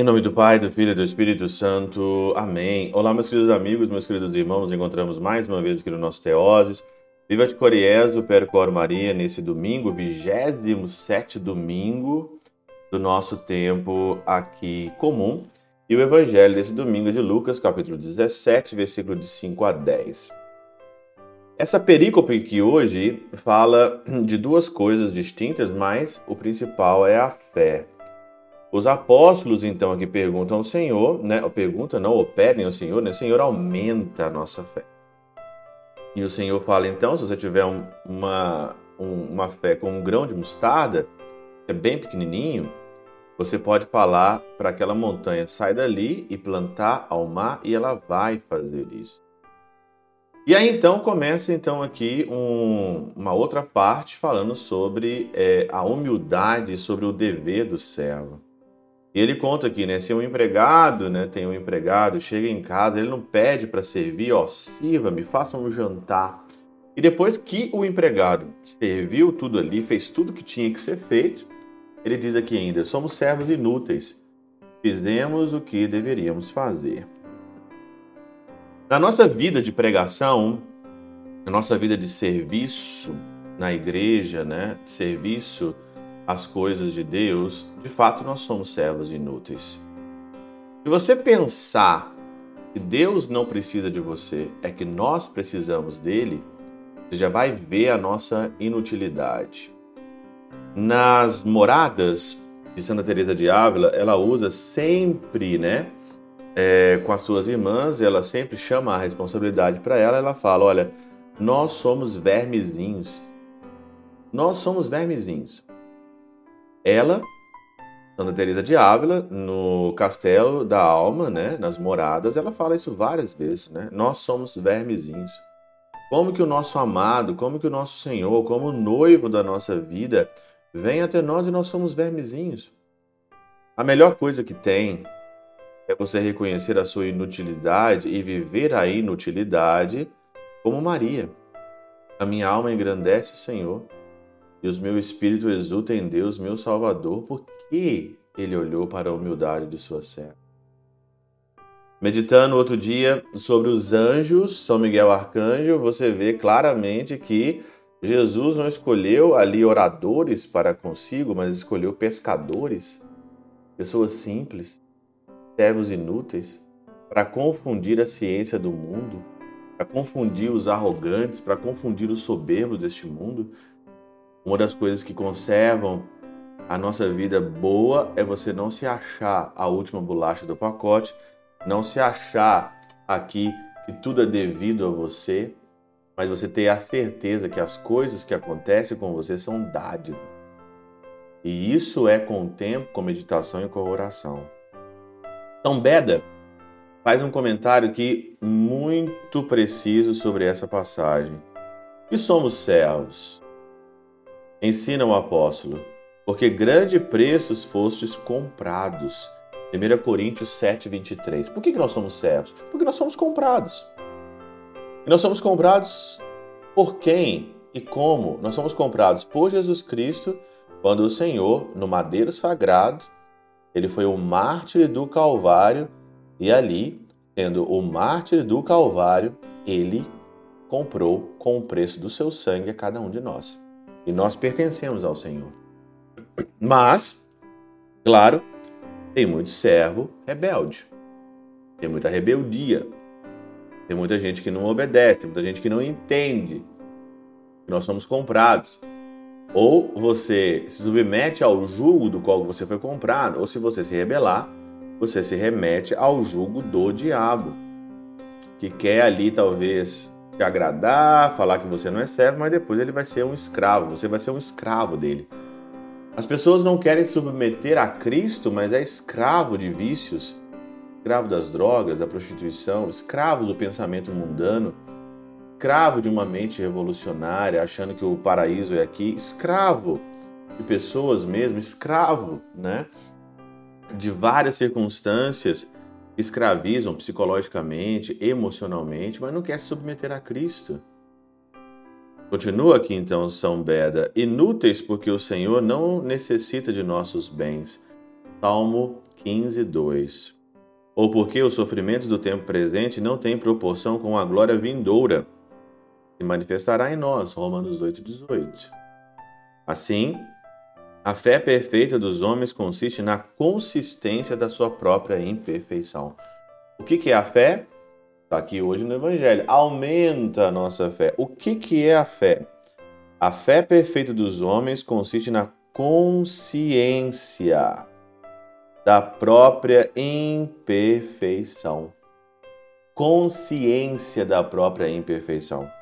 Em nome do Pai, do Filho e do Espírito Santo. Amém. Olá, meus queridos amigos, meus queridos irmãos. Nos encontramos mais uma vez aqui no nosso Teoses. Viva de Coriezo, Percor Maria, nesse domingo, 27 domingo do nosso tempo aqui comum. E o Evangelho desse domingo é de Lucas, capítulo 17, versículo de 5 a 10. Essa perícope aqui hoje fala de duas coisas distintas, mas o principal é a fé. Os apóstolos, então, aqui perguntam ao Senhor, né? Ou perguntam, não, ou pedem ao Senhor, né? Senhor, aumenta a nossa fé. E o Senhor fala, então, se você tiver um, uma, um, uma fé com um grão de mostarda, que é bem pequenininho, você pode falar para aquela montanha, sai dali e plantar ao mar, e ela vai fazer isso. E aí então começa então aqui um, uma outra parte falando sobre é, a humildade, sobre o dever do servo. E ele conta aqui, né? Se um empregado, né, tem um empregado, chega em casa, ele não pede para servir, ó, sirva-me, faça um jantar. E depois que o empregado serviu tudo ali, fez tudo que tinha que ser feito, ele diz aqui ainda: somos servos inúteis, fizemos o que deveríamos fazer. Na nossa vida de pregação, na nossa vida de serviço na igreja, né, serviço as coisas de Deus, de fato nós somos servos inúteis. Se você pensar que Deus não precisa de você, é que nós precisamos dele, você já vai ver a nossa inutilidade. Nas moradas de Santa Teresa de Ávila, ela usa sempre, né, é, com as suas irmãs, ela sempre chama a responsabilidade para ela. Ela fala: olha, nós somos vermezinhos. Nós somos vermezinhos. Ela, Santa Teresa de Ávila, no Castelo da Alma, né, nas moradas, ela fala isso várias vezes, né? Nós somos vermezinhos. Como que o nosso amado, como que o nosso Senhor, como o noivo da nossa vida, vem até nós e nós somos vermezinhos. A melhor coisa que tem é você reconhecer a sua inutilidade e viver a inutilidade como Maria. A minha alma engrandece o Senhor e o meu espírito exulta em Deus, meu Salvador, porque ele olhou para a humildade de sua serva. Meditando outro dia sobre os anjos, São Miguel Arcanjo, você vê claramente que Jesus não escolheu ali oradores para consigo, mas escolheu pescadores, pessoas simples, servos inúteis, para confundir a ciência do mundo, para confundir os arrogantes, para confundir os soberbos deste mundo, uma das coisas que conservam a nossa vida boa é você não se achar a última bolacha do pacote, não se achar aqui que tudo é devido a você, mas você ter a certeza que as coisas que acontecem com você são dádiva. E isso é com o tempo, com meditação e com oração. São Beda faz um comentário que muito preciso sobre essa passagem. E somos servos, Ensina o apóstolo, porque grande preços fostes comprados. 1 Coríntios 7, 23. Por que nós somos servos? Porque nós somos comprados. E nós somos comprados por quem e como? Nós somos comprados por Jesus Cristo, quando o Senhor, no madeiro sagrado, ele foi o mártir do Calvário, e ali, sendo o mártir do Calvário, ele comprou com o preço do seu sangue a cada um de nós. E nós pertencemos ao Senhor. Mas, claro, tem muito servo rebelde. Tem muita rebeldia. Tem muita gente que não obedece, tem muita gente que não entende que nós somos comprados. Ou você se submete ao jugo do qual você foi comprado, ou se você se rebelar, você se remete ao jugo do diabo, que quer ali talvez te agradar, falar que você não é servo, mas depois ele vai ser um escravo, você vai ser um escravo dele. As pessoas não querem se submeter a Cristo, mas é escravo de vícios, escravo das drogas, da prostituição, escravo do pensamento mundano, escravo de uma mente revolucionária, achando que o paraíso é aqui, escravo de pessoas mesmo, escravo, né? De várias circunstâncias escravizam psicologicamente, emocionalmente, mas não quer se submeter a Cristo. Continua aqui então São Beda, inúteis porque o Senhor não necessita de nossos bens. Salmo 15, 2. Ou porque os sofrimentos do tempo presente não têm proporção com a glória vindoura. Se manifestará em nós. Romanos 8, 18. Assim, a fé perfeita dos homens consiste na consistência da sua própria imperfeição. O que, que é a fé? Está aqui hoje no Evangelho. Aumenta a nossa fé. O que, que é a fé? A fé perfeita dos homens consiste na consciência da própria imperfeição. Consciência da própria imperfeição.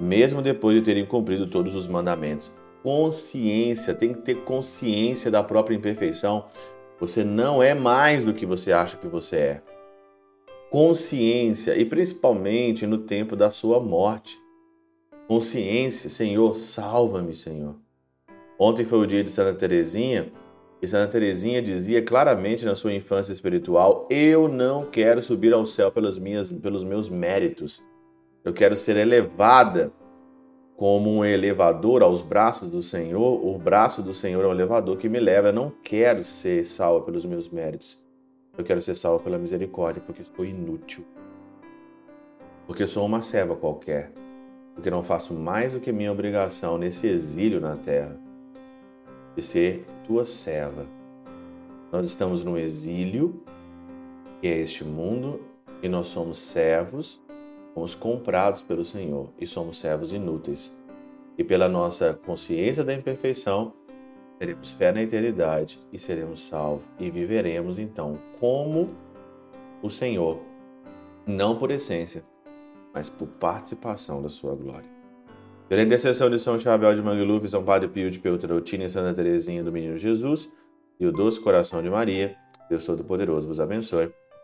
Mesmo depois de terem cumprido todos os mandamentos consciência, tem que ter consciência da própria imperfeição. Você não é mais do que você acha que você é. Consciência, e principalmente no tempo da sua morte. Consciência, Senhor, salva-me, Senhor. Ontem foi o dia de Santa Teresinha, e Santa Teresinha dizia claramente na sua infância espiritual: Eu não quero subir ao céu pelas minhas, pelos meus méritos. Eu quero ser elevada como um elevador aos braços do Senhor, o braço do Senhor é um elevador que me leva. Eu não quero ser salvo pelos meus méritos. Eu quero ser salvo pela misericórdia, porque sou inútil. Porque sou uma serva qualquer. Porque não faço mais do que minha obrigação nesse exílio na terra de ser tua serva. Nós estamos no exílio, que é este mundo, e nós somos servos Fomos comprados pelo Senhor e somos servos inúteis. E pela nossa consciência da imperfeição, teremos fé na eternidade e seremos salvos e viveremos então como o Senhor, não por essência, mas por participação da sua glória. Pela intercessão de São Chabel de Mangluf, São Padre Pio de Peutrautina e Santa Teresinha do Menino Jesus e o doce coração de Maria, Deus Todo-Poderoso vos abençoe.